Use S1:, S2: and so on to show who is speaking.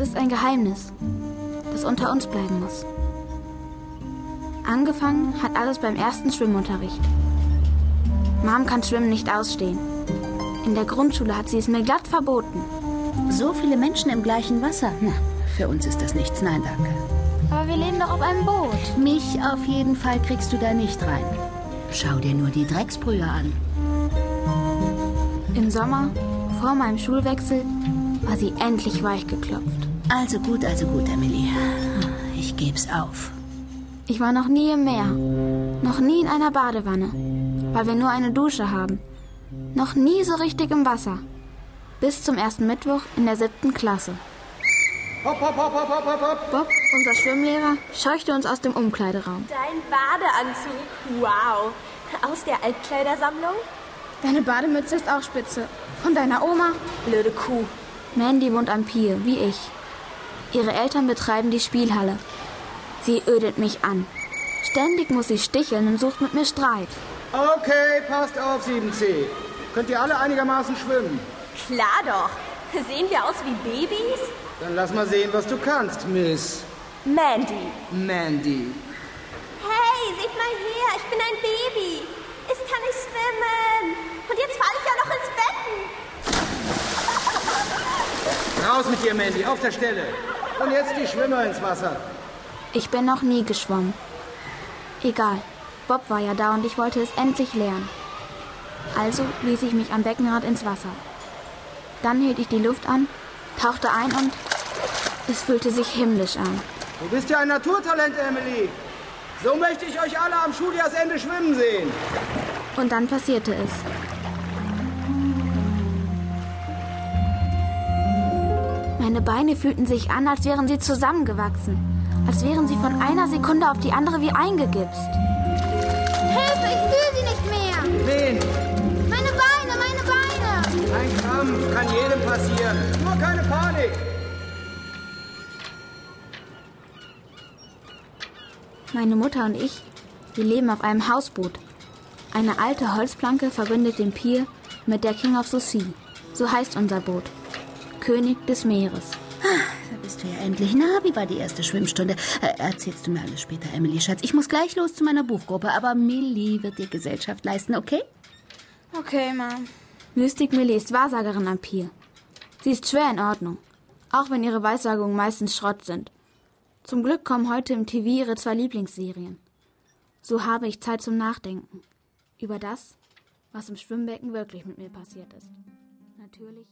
S1: Es ist ein Geheimnis, das unter uns bleiben muss. Angefangen hat alles beim ersten Schwimmunterricht. Mom kann Schwimmen nicht ausstehen. In der Grundschule hat sie es mir glatt verboten.
S2: So viele Menschen im gleichen Wasser. Na, für uns ist das nichts. Nein, danke.
S1: Aber wir leben doch auf einem Boot.
S2: Mich auf jeden Fall kriegst du da nicht rein. Schau dir nur die Drecksbrühe an.
S1: Im Sommer, vor meinem Schulwechsel, war sie endlich weichgeklopft.
S2: Also gut, also gut, Emily. Ich geb's auf.
S1: Ich war noch nie im Meer, noch nie in einer Badewanne, weil wir nur eine Dusche haben. Noch nie so richtig im Wasser. Bis zum ersten Mittwoch in der siebten Klasse.
S3: Hopp, hopp, hopp, hopp, hopp, hopp, hopp.
S1: Bob, unser Schwimmlehrer, scheuchte uns aus dem Umkleideraum.
S4: Dein Badeanzug. Wow. Aus der Altkleidersammlung?
S1: Deine Bademütze ist auch spitze. Von deiner Oma?
S4: Blöde Kuh.
S1: Mandy wohnt am Pier, wie ich. Ihre Eltern betreiben die Spielhalle. Sie ödet mich an. Ständig muss sie sticheln und sucht mit mir Streit.
S3: Okay, passt auf, 7C. Könnt ihr alle einigermaßen schwimmen?
S4: Klar doch. Sehen wir aus wie Babys?
S3: Dann lass mal sehen, was du kannst, Miss
S4: Mandy.
S3: Mandy.
S4: Hey, seht mal her, ich bin ein Baby. Ich kann nicht schwimmen. Und jetzt falle ich ja noch ins Becken.
S3: Raus mit dir, Mandy, auf der Stelle. Und jetzt die Schwimmer ins Wasser.
S1: Ich bin noch nie geschwommen. Egal, Bob war ja da und ich wollte es endlich lernen. Also ließ ich mich am Beckenrand ins Wasser. Dann hielt ich die Luft an, tauchte ein und es fühlte sich himmlisch an.
S3: Du bist ja ein Naturtalent, Emily. So möchte ich euch alle am Schuljahrsende schwimmen sehen.
S1: Und dann passierte es. Meine Beine fühlten sich an, als wären sie zusammengewachsen. Als wären sie von einer Sekunde auf die andere wie eingegipst.
S5: Hilfe, ich fühle sie nicht mehr.
S3: Wen?
S5: Meine Beine, meine Beine.
S3: Ein Krampf kann jedem passieren. Nur keine Panik.
S1: Meine Mutter und ich, wir leben auf einem Hausboot. Eine alte Holzplanke verbindet den Pier mit der King of the Sea. So heißt unser Boot. König des Meeres.
S2: Da bist du ja endlich. Na, wie war die erste Schwimmstunde? Äh, erzählst du mir alles später, Emily, Schatz. Ich muss gleich los zu meiner Buchgruppe, aber Millie wird dir Gesellschaft leisten, okay?
S1: Okay, Mom. Mystic Millie ist Wahrsagerin am Pier. Sie ist schwer in Ordnung, auch wenn ihre Weissagungen meistens Schrott sind. Zum Glück kommen heute im TV ihre zwei Lieblingsserien. So habe ich Zeit zum Nachdenken. Über das, was im Schwimmbecken wirklich mit mir passiert ist. Natürlich.